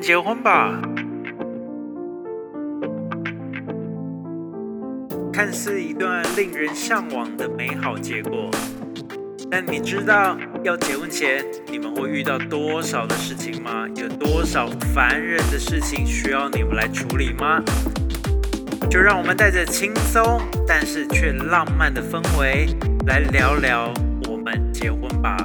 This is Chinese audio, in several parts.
结婚吧。看似一段令人向往的美好结果，但你知道要结婚前你们会遇到多少的事情吗？有多少烦人的事情需要你们来处理吗？就让我们带着轻松但是却浪漫的氛围来聊聊我们结婚吧。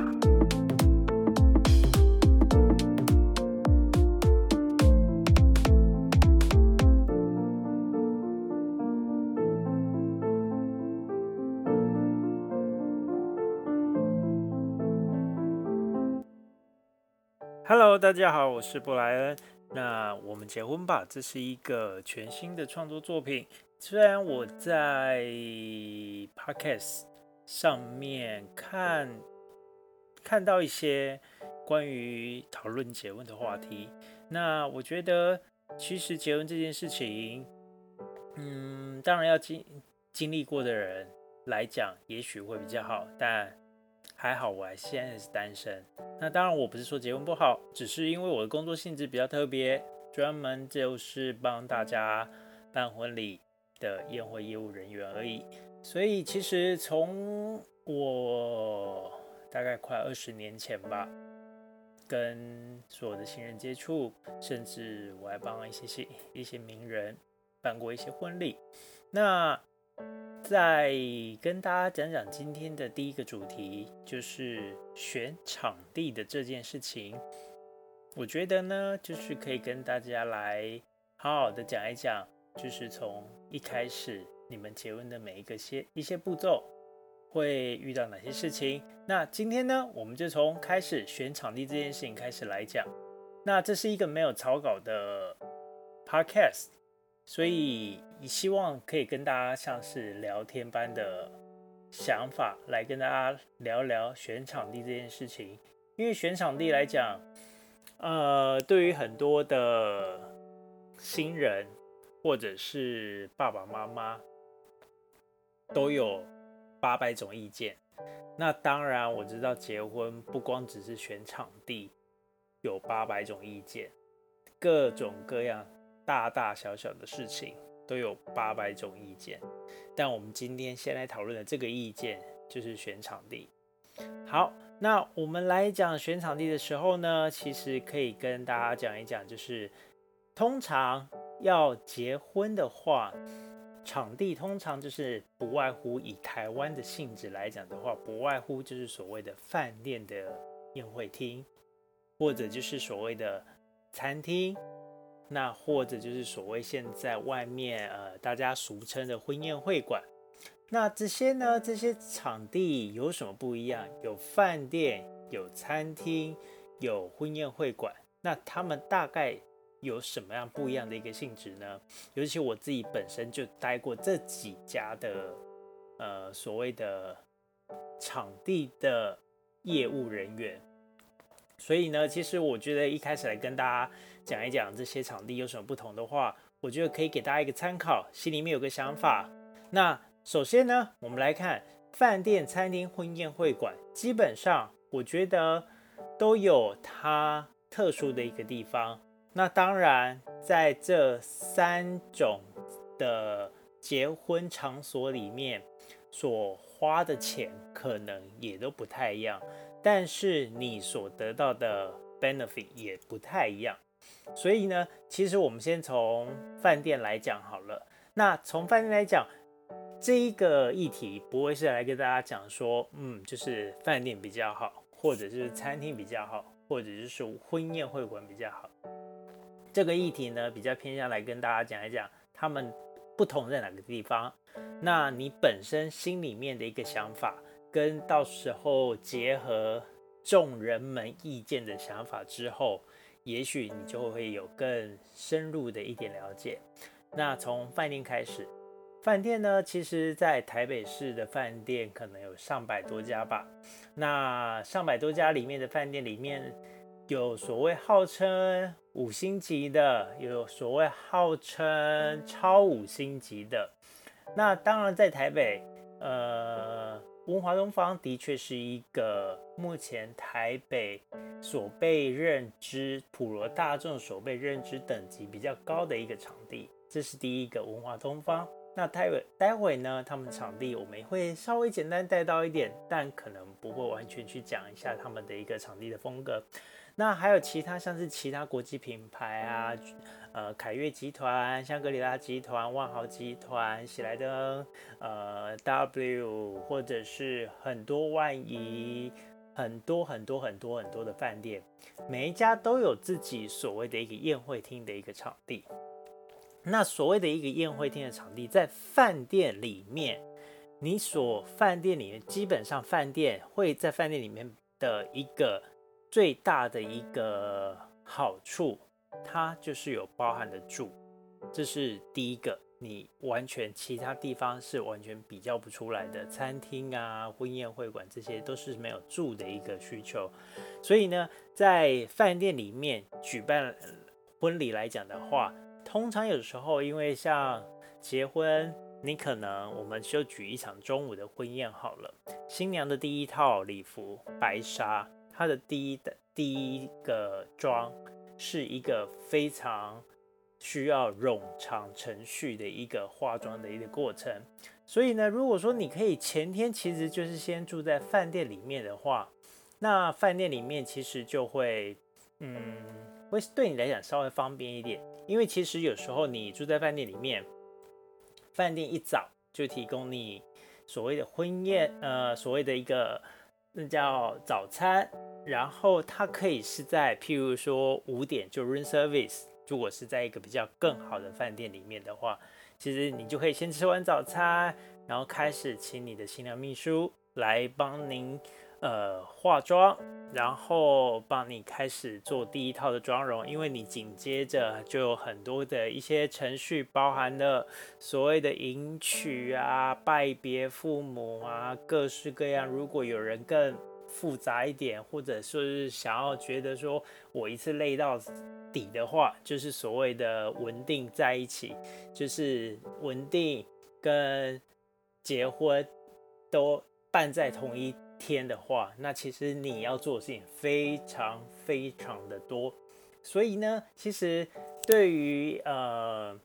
大家好，我是布莱恩。那我们结婚吧，这是一个全新的创作作品。虽然我在 Podcast 上面看看到一些关于讨论结婚的话题，那我觉得其实结婚这件事情，嗯，当然要经经历过的人来讲，也许会比较好，但。还好，我还现在是单身。那当然，我不是说结婚不好，只是因为我的工作性质比较特别，专门就是帮大家办婚礼的宴会业务人员而已。所以，其实从我大概快二十年前吧，跟所有的新人接触，甚至我还帮一些些一些名人办过一些婚礼。那再跟大家讲讲今天的第一个主题，就是选场地的这件事情。我觉得呢，就是可以跟大家来好好的讲一讲，就是从一开始你们结婚的每一个些一些步骤，会遇到哪些事情。那今天呢，我们就从开始选场地这件事情开始来讲。那这是一个没有草稿的 podcast。所以，希望可以跟大家像是聊天般的想法来跟大家聊聊选场地这件事情。因为选场地来讲，呃，对于很多的新人或者是爸爸妈妈，都有八百种意见。那当然，我知道结婚不光只是选场地，有八百种意见，各种各样。大大小小的事情都有八百种意见，但我们今天先来讨论的这个意见就是选场地。好，那我们来讲选场地的时候呢，其实可以跟大家讲一讲，就是通常要结婚的话，场地通常就是不外乎以台湾的性质来讲的话，不外乎就是所谓的饭店的宴会厅，或者就是所谓的餐厅。那或者就是所谓现在外面呃大家俗称的婚宴会馆，那这些呢这些场地有什么不一样？有饭店，有餐厅，有婚宴会馆，那他们大概有什么样不一样的一个性质呢？尤其我自己本身就待过这几家的呃所谓的场地的业务人员。所以呢，其实我觉得一开始来跟大家讲一讲这些场地有什么不同的话，我觉得可以给大家一个参考，心里面有个想法。那首先呢，我们来看饭店、餐厅、婚宴会馆，基本上我觉得都有它特殊的一个地方。那当然，在这三种的结婚场所里面，所花的钱可能也都不太一样。但是你所得到的 benefit 也不太一样，所以呢，其实我们先从饭店来讲好了。那从饭店来讲，这一个议题不会是来跟大家讲说，嗯，就是饭店比较好，或者是餐厅比较好，或者是说婚宴会馆比较好。这个议题呢，比较偏向来跟大家讲一讲，他们不同在哪个地方。那你本身心里面的一个想法。跟到时候结合众人们意见的想法之后，也许你就会有更深入的一点了解。那从饭店开始，饭店呢，其实在台北市的饭店可能有上百多家吧。那上百多家里面的饭店里面，有所谓号称五星级的，有所谓号称超五星级的。那当然在台北，呃。文华东方的确是一个目前台北所被认知、普罗大众所被认知等级比较高的一个场地，这是第一个文华东方。那待会待会呢，他们场地我们会稍微简单带到一点，但可能不会完全去讲一下他们的一个场地的风格。那还有其他像是其他国际品牌啊，呃，凯悦集团、香格里拉集团、万豪集团、喜来登、呃，W，或者是很多万怡，很多很多很多很多的饭店，每一家都有自己所谓的一个宴会厅的一个场地。那所谓的一个宴会厅的场地，在饭店里面，你所饭店里面基本上饭店会在饭店里面的一个。最大的一个好处，它就是有包含的住，这是第一个，你完全其他地方是完全比较不出来的。餐厅啊、婚宴会馆这些都是没有住的一个需求，所以呢，在饭店里面举办婚礼来讲的话，通常有时候因为像结婚，你可能我们就举一场中午的婚宴好了，新娘的第一套礼服白纱。她的第一的第一个妆是一个非常需要冗长程序的一个化妆的一个过程，所以呢，如果说你可以前天其实就是先住在饭店里面的话，那饭店里面其实就会，嗯，会对你来讲稍微方便一点，因为其实有时候你住在饭店里面，饭店一早就提供你所谓的婚宴，呃，所谓的一个。那叫早餐，然后它可以是在譬如说五点就 room service，如果是在一个比较更好的饭店里面的话，其实你就可以先吃完早餐，然后开始请你的新娘秘书来帮您。呃，化妆，然后帮你开始做第一套的妆容，因为你紧接着就有很多的一些程序，包含了所谓的迎娶啊、拜别父母啊，各式各样。如果有人更复杂一点，或者说是想要觉得说我一次累到底的话，就是所谓的稳定在一起，就是稳定跟结婚都办在同一。天的话，那其实你要做的事情非常非常的多，所以呢，其实对于呃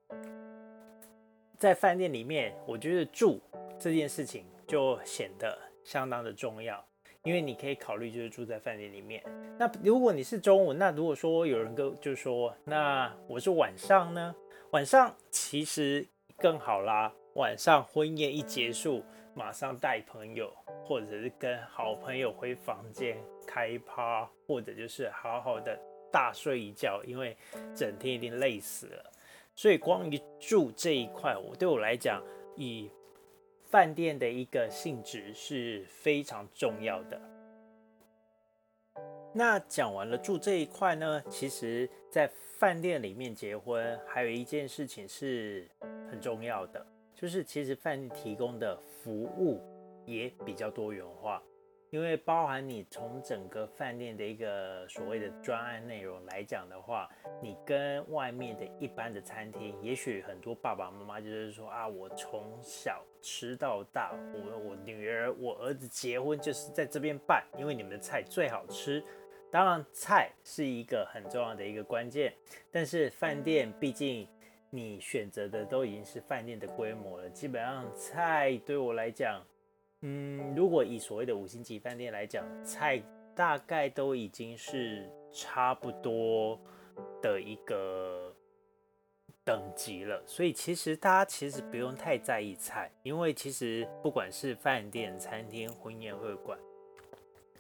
在饭店里面，我觉得住这件事情就显得相当的重要，因为你可以考虑就是住在饭店里面。那如果你是中午，那如果说有人跟就说，那我是晚上呢？晚上其实更好啦，晚上婚宴一结束。马上带朋友，或者是跟好朋友回房间开趴，或者就是好好的大睡一觉，因为整天一定累死了。所以光于住这一块，我对我来讲，以饭店的一个性质是非常重要的。那讲完了住这一块呢，其实在饭店里面结婚，还有一件事情是很重要的。就是其实饭店提供的服务也比较多元化，因为包含你从整个饭店的一个所谓的专案内容来讲的话，你跟外面的一般的餐厅，也许很多爸爸妈妈就是说啊，我从小吃到大，我我女儿我儿子结婚就是在这边办，因为你们的菜最好吃。当然菜是一个很重要的一个关键，但是饭店毕竟。你选择的都已经是饭店的规模了，基本上菜对我来讲，嗯，如果以所谓的五星级饭店来讲，菜大概都已经是差不多的一个等级了。所以其实大家其实不用太在意菜，因为其实不管是饭店、餐厅、婚宴会馆，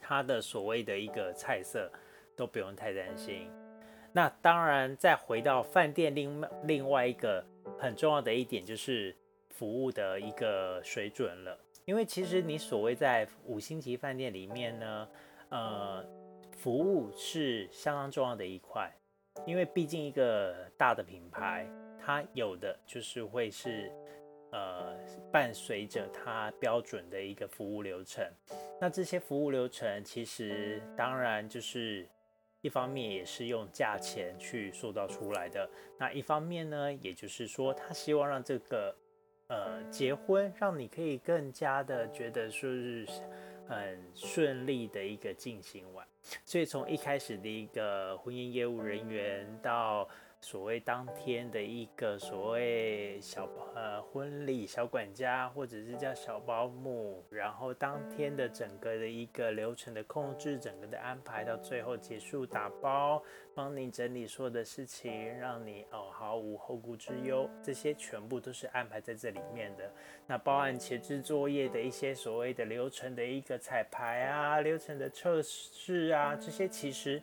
它的所谓的一个菜色都不用太担心。那当然，再回到饭店，另另外一个很重要的一点就是服务的一个水准了。因为其实你所谓在五星级饭店里面呢，呃，服务是相当重要的一块。因为毕竟一个大的品牌，它有的就是会是呃伴随着它标准的一个服务流程。那这些服务流程其实当然就是。一方面也是用价钱去塑造出来的，那一方面呢，也就是说他希望让这个呃结婚，让你可以更加的觉得说是很顺利的一个进行完。所以从一开始的一个婚姻业务人员到所谓当天的一个所谓小呃婚礼小管家，或者是叫小保姆，然后当天的整个的一个流程的控制，整个的安排到最后结束打包，帮你整理所有的事情，让你哦毫无后顾之忧，这些全部都是安排在这里面的。那包含前置作业的一些所谓的流程的一个彩排啊，流程的测试啊，这些其实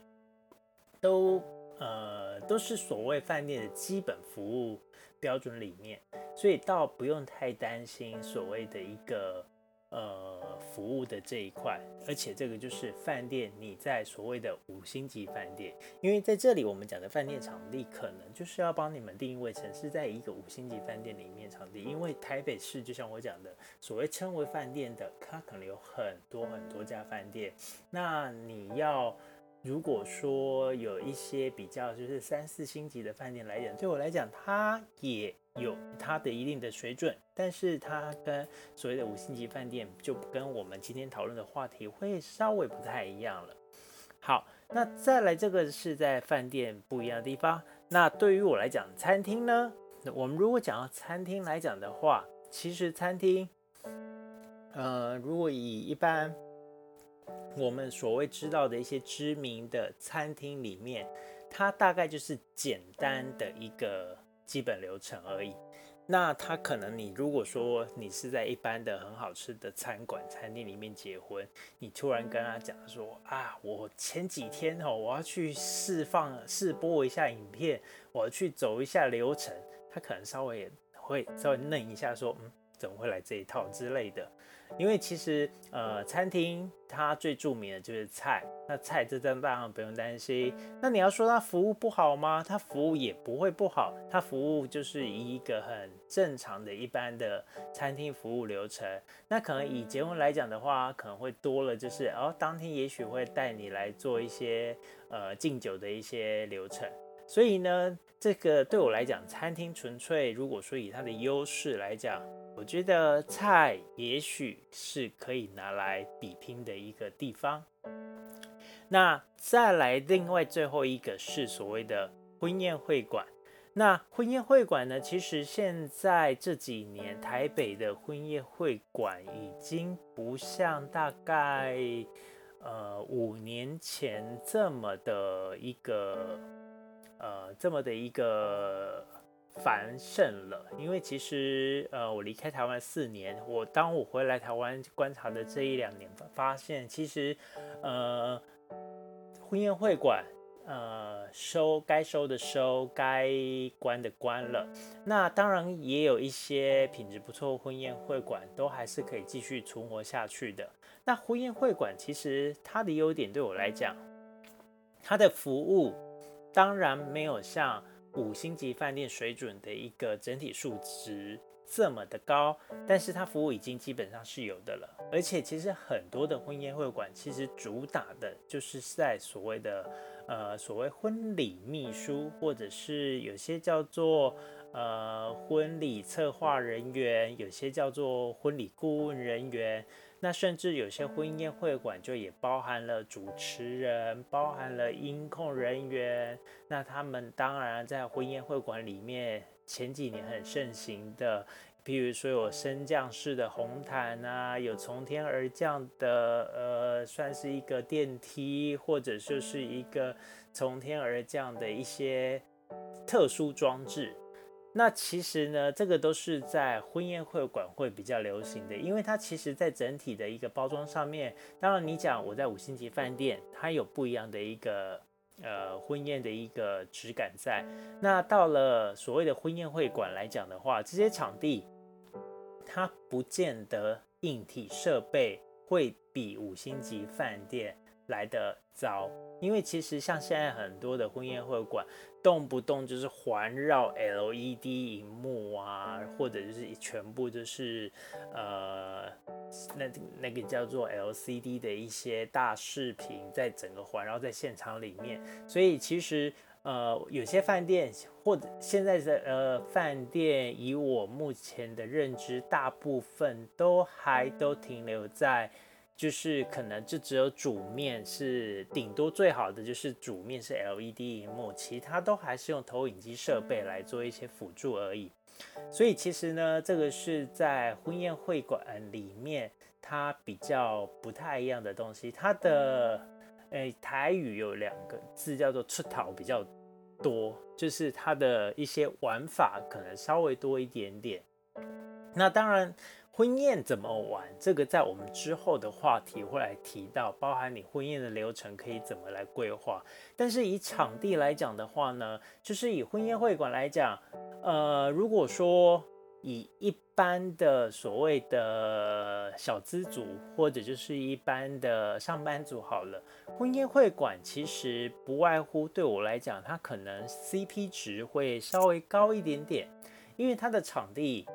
都。呃，都是所谓饭店的基本服务标准里面，所以倒不用太担心所谓的一个呃服务的这一块，而且这个就是饭店你在所谓的五星级饭店，因为在这里我们讲的饭店场地可能就是要帮你们定位成是在一个五星级饭店里面场地，因为台北市就像我讲的，所谓称为饭店的，它可能有很多很多家饭店，那你要。如果说有一些比较就是三四星级的饭店来讲，对我来讲，它也有它的一定的水准，但是它跟所谓的五星级饭店就跟我们今天讨论的话题会稍微不太一样了。好，那再来这个是在饭店不一样的地方。那对于我来讲，餐厅呢，我们如果讲到餐厅来讲的话，其实餐厅，呃，如果以一般。我们所谓知道的一些知名的餐厅里面，它大概就是简单的一个基本流程而已。那他可能你如果说你是在一般的很好吃的餐馆、餐厅里面结婚，你突然跟他讲说啊，我前几天哦，我要去释放试播一下影片，我要去走一下流程，他可能稍微会稍微愣一下，说嗯，怎么会来这一套之类的。因为其实，呃，餐厅它最著名的就是菜，那菜这当然不用担心。那你要说它服务不好吗？它服务也不会不好，它服务就是以一个很正常的一般的餐厅服务流程。那可能以结婚来讲的话，可能会多了，就是哦，当天也许会带你来做一些呃敬酒的一些流程。所以呢，这个对我来讲，餐厅纯粹如果说以它的优势来讲。我觉得菜也许是可以拿来比拼的一个地方。那再来，另外最后一个是所谓的婚宴会馆。那婚宴会馆呢，其实现在这几年台北的婚宴会馆已经不像大概呃五年前这么的一个呃这么的一个。繁盛了，因为其实呃，我离开台湾四年，我当我回来台湾观察的这一两年，发现其实呃，婚宴会馆呃收该收的收，该关的关了。那当然也有一些品质不错婚宴会馆，都还是可以继续存活下去的。那婚宴会馆其实它的优点对我来讲，它的服务当然没有像。五星级饭店水准的一个整体数值这么的高，但是它服务已经基本上是有的了。而且其实很多的婚宴会馆其实主打的就是在所谓的呃所谓婚礼秘书，或者是有些叫做呃婚礼策划人员，有些叫做婚礼顾问人员。那甚至有些婚宴会馆就也包含了主持人，包含了音控人员。那他们当然在婚宴会馆里面，前几年很盛行的，比如说有升降式的红毯啊，有从天而降的，呃，算是一个电梯，或者就是一个从天而降的一些特殊装置。那其实呢，这个都是在婚宴会馆会比较流行的，因为它其实在整体的一个包装上面，当然你讲我在五星级饭店，它有不一样的一个呃婚宴的一个质感在。那到了所谓的婚宴会馆来讲的话，这些场地它不见得硬体设备会比五星级饭店来的早，因为其实像现在很多的婚宴会馆。动不动就是环绕 LED 荧幕啊，或者就是全部就是呃，那那个叫做 LCD 的一些大视频，在整个环绕在现场里面。所以其实呃，有些饭店或者现在的呃饭店，以我目前的认知，大部分都还都停留在，就是可能就只有主面是顶多最好的，就是主面是 LED 荧幕，其他都还是用投影机设备来做一些辅助而已。所以其实呢，这个是在婚宴会馆里面，它比较不太一样的东西。它的诶台语有两个字叫做“出逃”比较。多就是它的一些玩法可能稍微多一点点。那当然，婚宴怎么玩，这个在我们之后的话题会来提到，包含你婚宴的流程可以怎么来规划。但是以场地来讲的话呢，就是以婚宴会馆来讲，呃，如果说。以一般的所谓的小资族，或者就是一般的上班族好了，婚宴会馆其实不外乎对我来讲，它可能 CP 值会稍微高一点点，因为它的场地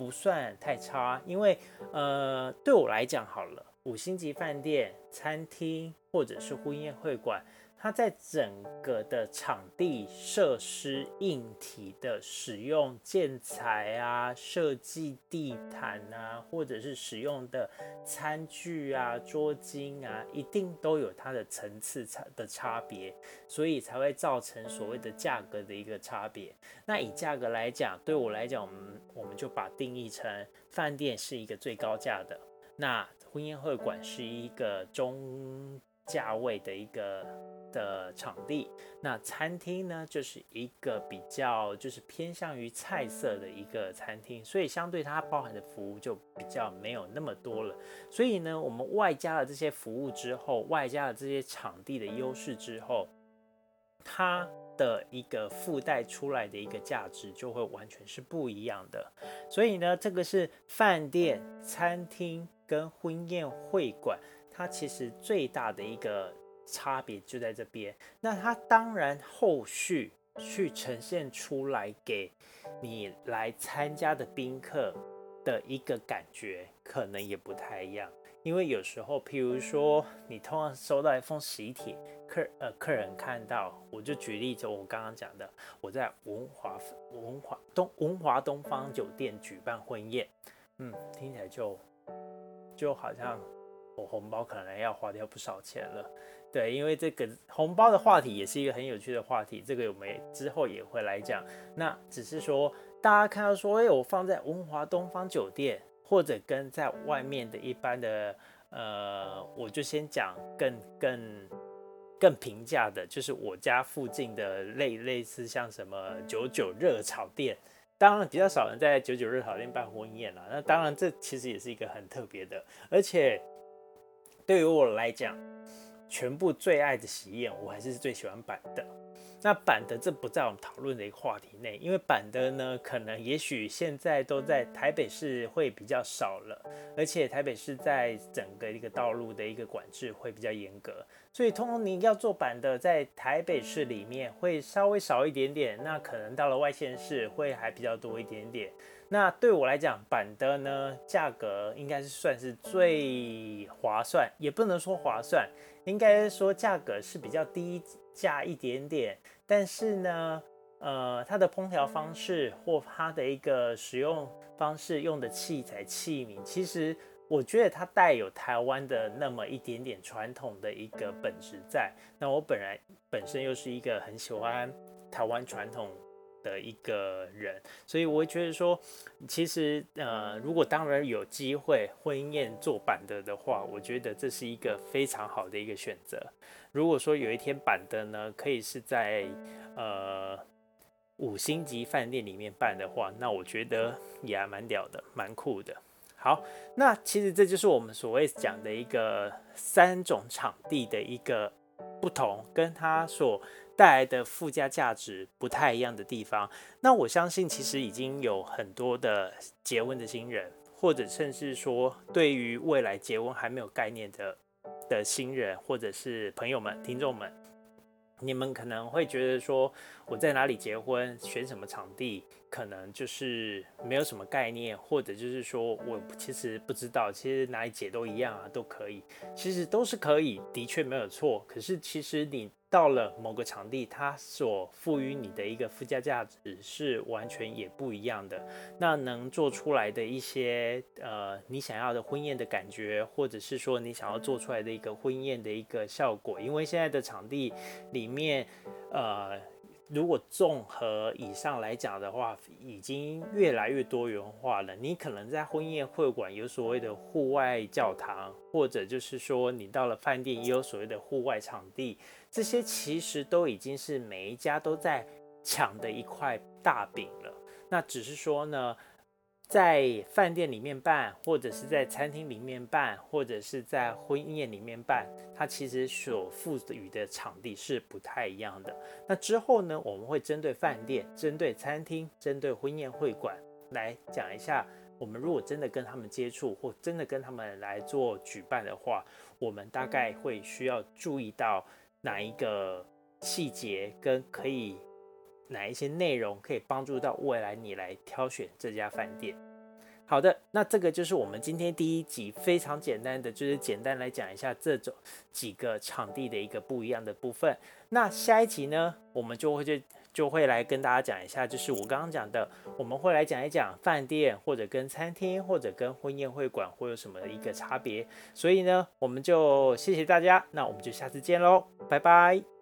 不算太差。因为呃，对我来讲好了，五星级饭店、餐厅或者是婚宴会馆。它在整个的场地设施硬体的使用建材啊、设计地毯啊，或者是使用的餐具啊、桌巾啊，一定都有它的层次差的差别，所以才会造成所谓的价格的一个差别。那以价格来讲，对我来讲，我们我们就把定义成饭店是一个最高价的，那婚宴会馆是一个中价位的一个。的场地，那餐厅呢，就是一个比较就是偏向于菜色的一个餐厅，所以相对它包含的服务就比较没有那么多了。所以呢，我们外加了这些服务之后，外加了这些场地的优势之后，它的一个附带出来的一个价值就会完全是不一样的。所以呢，这个是饭店、餐厅跟婚宴会馆，它其实最大的一个。差别就在这边，那它当然后续去呈现出来给你来参加的宾客的一个感觉，可能也不太一样。因为有时候，譬如说你通常收到一封喜帖，客呃客人看到，我就举例子，我刚刚讲的，我在文华文华东文华东方酒店举办婚宴，嗯，听起来就就好像我红包可能要花掉不少钱了。对，因为这个红包的话题也是一个很有趣的话题，这个我们之后也会来讲。那只是说，大家看到说，哎，我放在文华东方酒店，或者跟在外面的一般的，呃，我就先讲更更更平价的，就是我家附近的类类似像什么九九热炒店，当然比较少人在九九热炒店办婚宴了。那当然，这其实也是一个很特别的，而且对于我来讲。全部最爱的喜宴，我还是最喜欢板的。那板的这不在我们讨论的一个话题内，因为板的呢，可能也许现在都在台北市会比较少了，而且台北市在整个一个道路的一个管制会比较严格，所以通常你要做板的，在台北市里面会稍微少一点点，那可能到了外县市会还比较多一点点。那对我来讲，板的呢，价格应该是算是最划算，也不能说划算。应该说价格是比较低价一点点，但是呢，呃，它的烹调方式或它的一个使用方式用的器材器皿，其实我觉得它带有台湾的那么一点点传统的一个本质在。那我本来本身又是一个很喜欢台湾传统。的一个人，所以我会觉得说，其实呃，如果当然有机会婚宴做板的的话，我觉得这是一个非常好的一个选择。如果说有一天板的呢，可以是在呃五星级饭店里面办的话，那我觉得也还蛮屌的，蛮酷的。好，那其实这就是我们所谓讲的一个三种场地的一个不同，跟它所。带来的附加价值不太一样的地方，那我相信其实已经有很多的结婚的新人，或者甚至说对于未来结婚还没有概念的的新人，或者是朋友们、听众们，你们可能会觉得说我在哪里结婚，选什么场地，可能就是没有什么概念，或者就是说我其实不知道，其实哪里解都一样啊，都可以，其实都是可以，的确没有错。可是其实你到了某个场地，它所赋予你的一个附加价值是完全也不一样的。那能做出来的一些呃你想要的婚宴的感觉，或者是说你想要做出来的一个婚宴的一个效果，因为现在的场地里面呃。如果综合以上来讲的话，已经越来越多元化了。你可能在婚宴会馆有所谓的户外教堂，或者就是说你到了饭店也有所谓的户外场地，这些其实都已经是每一家都在抢的一块大饼了。那只是说呢。在饭店里面办，或者是在餐厅里面办，或者是在婚宴里面办，它其实所赋予的场地是不太一样的。那之后呢，我们会针对饭店、针对餐厅、针对婚宴会馆来讲一下，我们如果真的跟他们接触，或真的跟他们来做举办的话，我们大概会需要注意到哪一个细节跟可以。哪一些内容可以帮助到未来你来挑选这家饭店？好的，那这个就是我们今天第一集非常简单的，就是简单来讲一下这种几个场地的一个不一样的部分。那下一集呢，我们就会就就会来跟大家讲一下，就是我刚刚讲的，我们会来讲一讲饭店或者跟餐厅或者跟婚宴会馆会有什么一个差别。所以呢，我们就谢谢大家，那我们就下次见喽，拜拜。